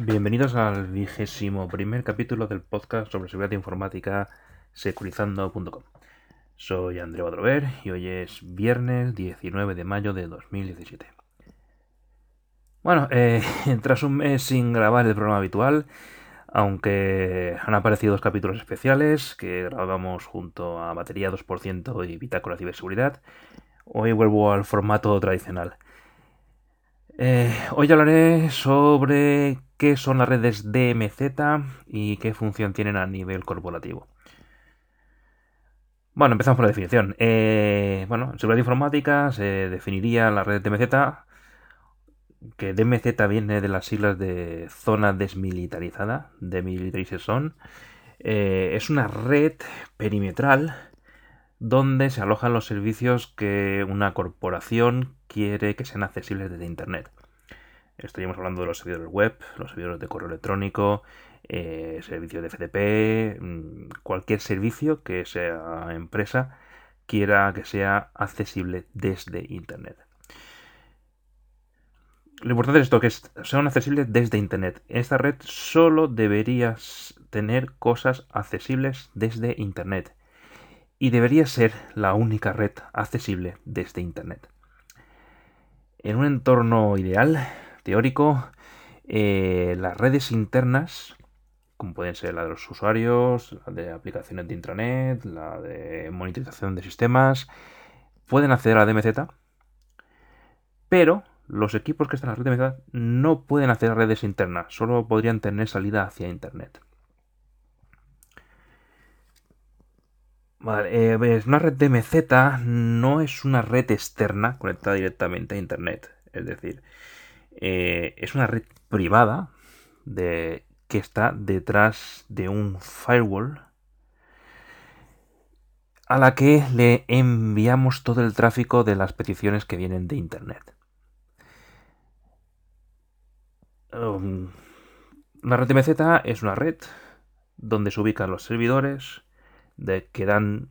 Bienvenidos al vigésimo primer capítulo del podcast sobre seguridad informática securizando.com. Soy André Badrover y hoy es viernes 19 de mayo de 2017. Bueno, eh, tras un mes sin grabar el programa habitual, aunque han aparecido dos capítulos especiales que grabamos junto a Batería 2% y Bitácora Ciberseguridad, hoy vuelvo al formato tradicional. Eh, hoy hablaré sobre qué son las redes DMZ y qué función tienen a nivel corporativo. Bueno, empezamos por la definición. Eh, bueno, en seguridad informática se definiría la red DMZ, que DMZ viene de las siglas de zona desmilitarizada, Demilitarized Zone. Eh, es una red perimetral donde se alojan los servicios que una corporación quiere que sean accesibles desde Internet. Estaríamos hablando de los servidores web, los servidores de correo electrónico, eh, servicios de FTP, mm, cualquier servicio que esa empresa quiera que sea accesible desde Internet. Lo importante es esto, que sean accesibles desde Internet. Esta red solo debería tener cosas accesibles desde Internet y debería ser la única red accesible desde Internet. En un entorno ideal, teórico, eh, las redes internas, como pueden ser la de los usuarios, la de aplicaciones de intranet, la de monitorización de sistemas, pueden acceder a la DMZ, pero los equipos que están en la red DMZ no pueden a redes internas, solo podrían tener salida hacia Internet. Eh, una red DMZ no es una red externa conectada directamente a Internet. Es decir, eh, es una red privada de, que está detrás de un firewall a la que le enviamos todo el tráfico de las peticiones que vienen de Internet. Um, la red DMZ es una red donde se ubican los servidores, de que dan,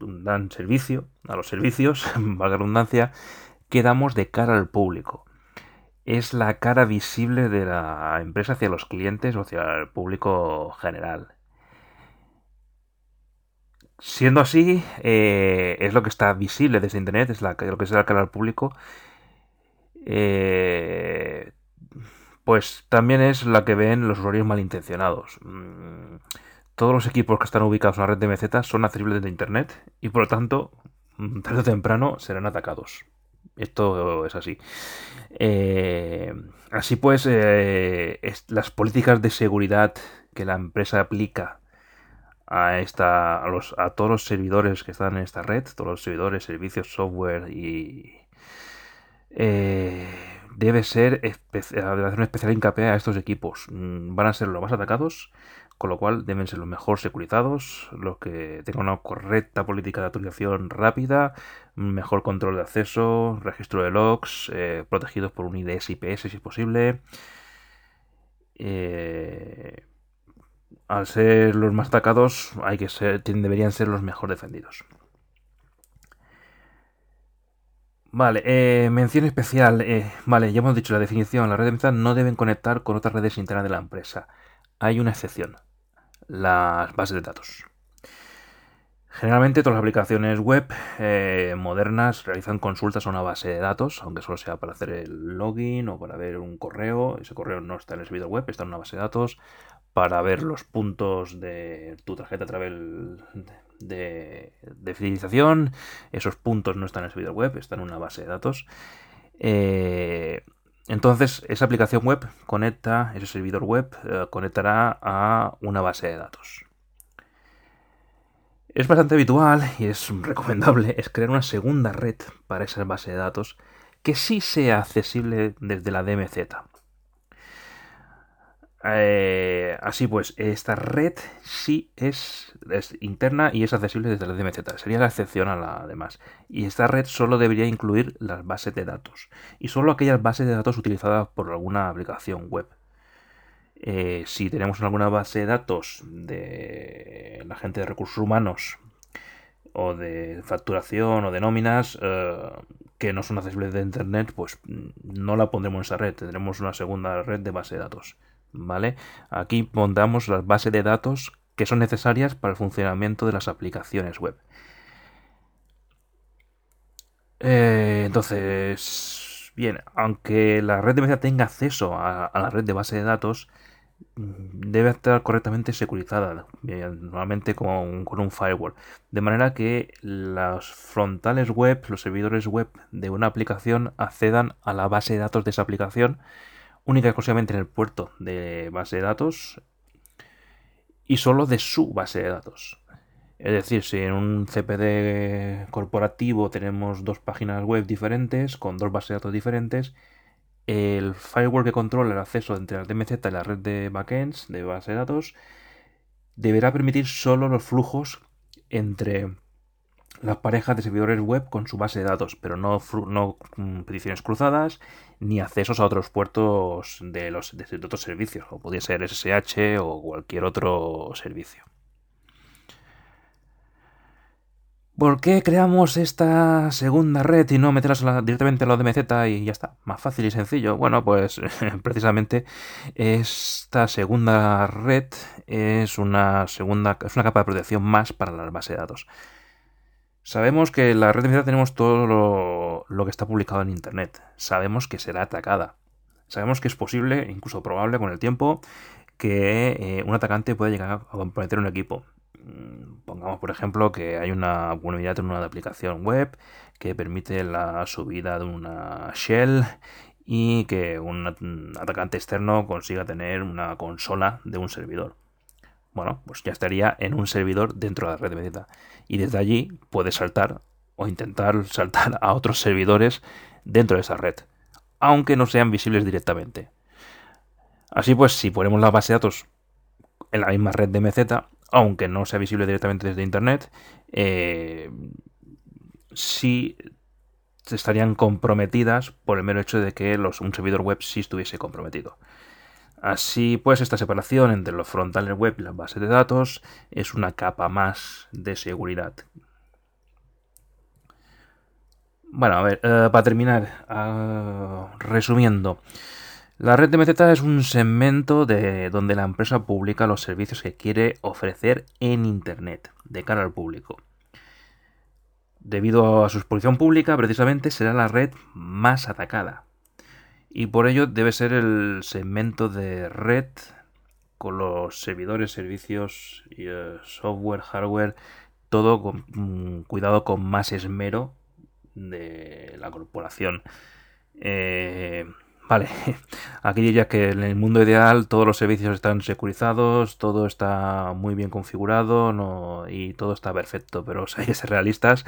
dan servicio a los servicios, valga redundancia, que damos de cara al público. Es la cara visible de la empresa hacia los clientes o hacia el público general. Siendo así, eh, es lo que está visible desde Internet, es lo que es la cara al público. Eh, pues también es la que ven los usuarios malintencionados. Mm, todos los equipos que están ubicados en la red de MZ son accesibles desde Internet y por lo tanto, mm, tarde o temprano serán atacados. Esto es así. Eh, así pues, eh, las políticas de seguridad que la empresa aplica a, esta, a, los, a todos los servidores que están en esta red, todos los servidores, servicios, software y... Eh, debe ser hacer una especial hincapié a estos equipos. Mm, van a ser los más atacados con lo cual deben ser los mejor securizados, los que tengan una correcta política de autorización rápida, mejor control de acceso, registro de logs, eh, protegidos por un IDS IPS si es posible. Eh, al ser los más atacados, hay que ser, deberían ser los mejor defendidos. Vale, eh, mención especial. vale, ya hemos dicho la definición. Las redes de no deben conectar con otras redes internas de la empresa. Hay una excepción las bases de datos. Generalmente todas las aplicaciones web eh, modernas realizan consultas a una base de datos, aunque solo sea para hacer el login o para ver un correo. Ese correo no está en el servidor web, está en una base de datos. Para ver los puntos de tu tarjeta a través de, fidelización, esos puntos no están en el servidor web, están en una base de datos. Eh, entonces, esa aplicación web conecta, ese servidor web eh, conectará a una base de datos. Es bastante habitual y es recomendable es crear una segunda red para esa base de datos que sí sea accesible desde la DMZ. Eh, así pues, esta red sí es, interna y es accesible desde la DMZ. Sería la excepción a la demás. Y esta red solo debería incluir las bases de datos. Y solo aquellas bases de datos utilizadas por alguna aplicación web. Eh, si tenemos alguna base de datos de la gente de recursos humanos o de facturación o de nóminas eh, que no son accesibles de internet, pues no la pondremos en esa red. Tendremos una segunda red de base de datos ¿vale? Aquí montamos las bases de datos que son necesarias para el funcionamiento de las aplicaciones web. Eh, entonces, bien, aunque la red de meseta tenga acceso a, la red de base de datos, debe estar correctamente securizada, normalmente con, con, un firewall. De manera que los frontales web, los servidores web de una aplicación accedan a la base de datos de esa aplicación única y exclusivamente en el puerto de base de datos y solo de su base de datos. Es decir, si en un CPD corporativo tenemos dos páginas web diferentes con dos bases de datos diferentes, el firewall que controla el acceso entre la DMZ y la red de backends de base de datos deberá permitir solo los flujos entre las parejas de servidores web con su base de datos, pero no, no mm, peticiones cruzadas ni accesos a otros puertos de, los, de otros servicios, como podría ser SSH o cualquier otro servicio. ¿Por qué creamos esta segunda red y no meterla directamente a la DMZ y ya está? Más fácil y sencillo. Bueno, pues precisamente esta segunda red es una segunda es una capa de protección más para la base de datos. Sabemos que en la red de DMZ tenemos todo lo, que está publicado en Internet. Sabemos que será atacada. Sabemos que es posible, incluso probable con el tiempo, que eh, un atacante pueda llegar a comprometer un equipo. Mm, pongamos, por ejemplo, que hay una vulnerabilidad en una aplicación web que permite la subida de una shell y que un atacante externo consiga tener una consola de un servidor bueno, pues ya estaría en un servidor dentro de la red de Bethesda. Y desde allí puede saltar o intentar saltar a otros servidores dentro de esa red, aunque no sean visibles directamente. Así pues, si ponemos la base de datos en la misma red de MZ, aunque no sea visible directamente desde Internet, eh, sí estarían comprometidas por el mero hecho de que un servidor web sí estuviese comprometido. Así pues, esta separación entre los frontales web y las bases de datos es una capa más de seguridad. Bueno, a ver, eh, para terminar, ah, resumiendo, la red de MZ es un segmento de donde la empresa publica los servicios que quiere ofrecer en Internet de cara al público. Debido a su exposición pública, precisamente será la red más atacada y por ello debe ser el segmento de red con los servidores, servicios, eh, software, hardware, todo con mm, cuidado con más esmero de la corporación. Eh, Vale, aquí diría que en el mundo ideal todos los servicios están securizados, todo está muy bien configurado y todo está perfecto, pero hay que ser realistas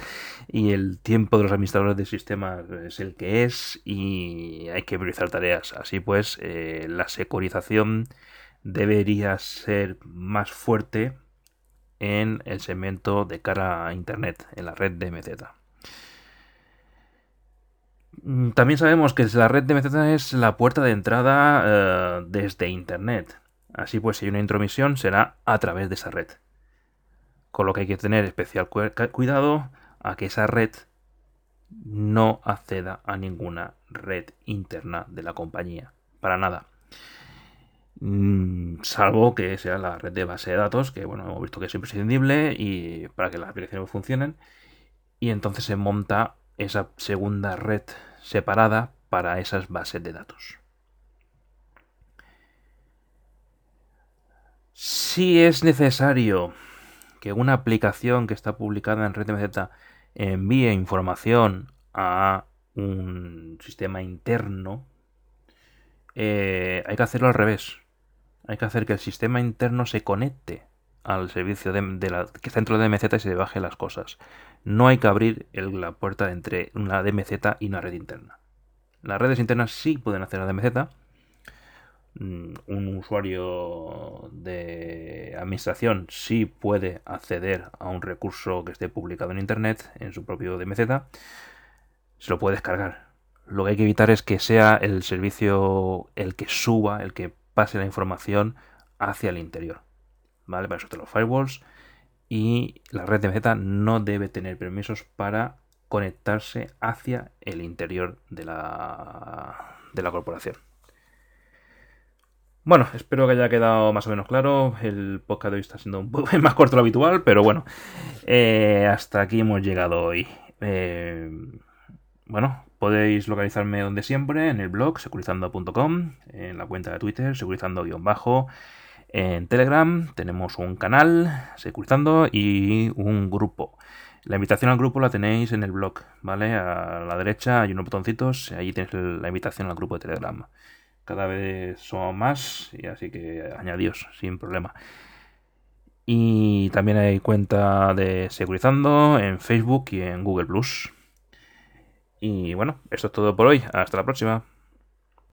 y el tiempo de los administradores de sistemas es el que es y hay que priorizar tareas. Así pues, eh, la securización debería ser más fuerte en el segmento de cara a Internet, en la red de MZ. Mm, también sabemos que la red de MZ es la puerta de entrada eh, desde Internet. Así pues, si hay una intromisión, será a través de esa red. Con lo que hay que tener especial cuidado a que esa red no acceda a ninguna red interna de la compañía. Para nada. Mm, salvo que sea la red de base de datos, que bueno, hemos visto que es imprescindible y para que las aplicaciones funcionen. Y entonces se monta esa segunda red separada para esas bases de datos. Si es necesario que una aplicación que está publicada en RedMZ envíe información a un sistema interno, eh, hay que hacerlo al revés. Hay que hacer que el sistema interno se conecte al servicio de, la, que está dentro de DMZ y se baje las cosas. No hay que abrir la puerta entre una DMZ y una red interna. Las redes internas sí pueden hacer la DMZ. Mm, un usuario de administración sí puede acceder a un recurso que esté publicado en Internet en su propio DMZ. Se lo puede descargar. Lo que hay que evitar es que sea el servicio el que suba, el que pase la información hacia el interior. ¿Vale? Para eso los firewalls. Y la red de meta no debe tener permisos para conectarse hacia el interior de la, de la corporación. Bueno, espero que haya quedado más o menos claro. El podcast de hoy está siendo un poco más corto lo habitual, pero bueno, eh, hasta aquí hemos llegado hoy. Eh, bueno, podéis localizarme donde siempre, en el blog securizando.com, en la cuenta de Twitter, securizando-bajo. En Telegram tenemos un canal, Securizando, y un grupo. La invitación al grupo la tenéis en el blog, ¿vale? A la derecha hay unos botoncitos, ahí tenéis la invitación al grupo de Telegram. Cada vez son más, y así que añadíos sin problema. Y también hay cuenta de Securizando en Facebook y en Google Plus. Y bueno, esto es todo por hoy. Hasta la próxima.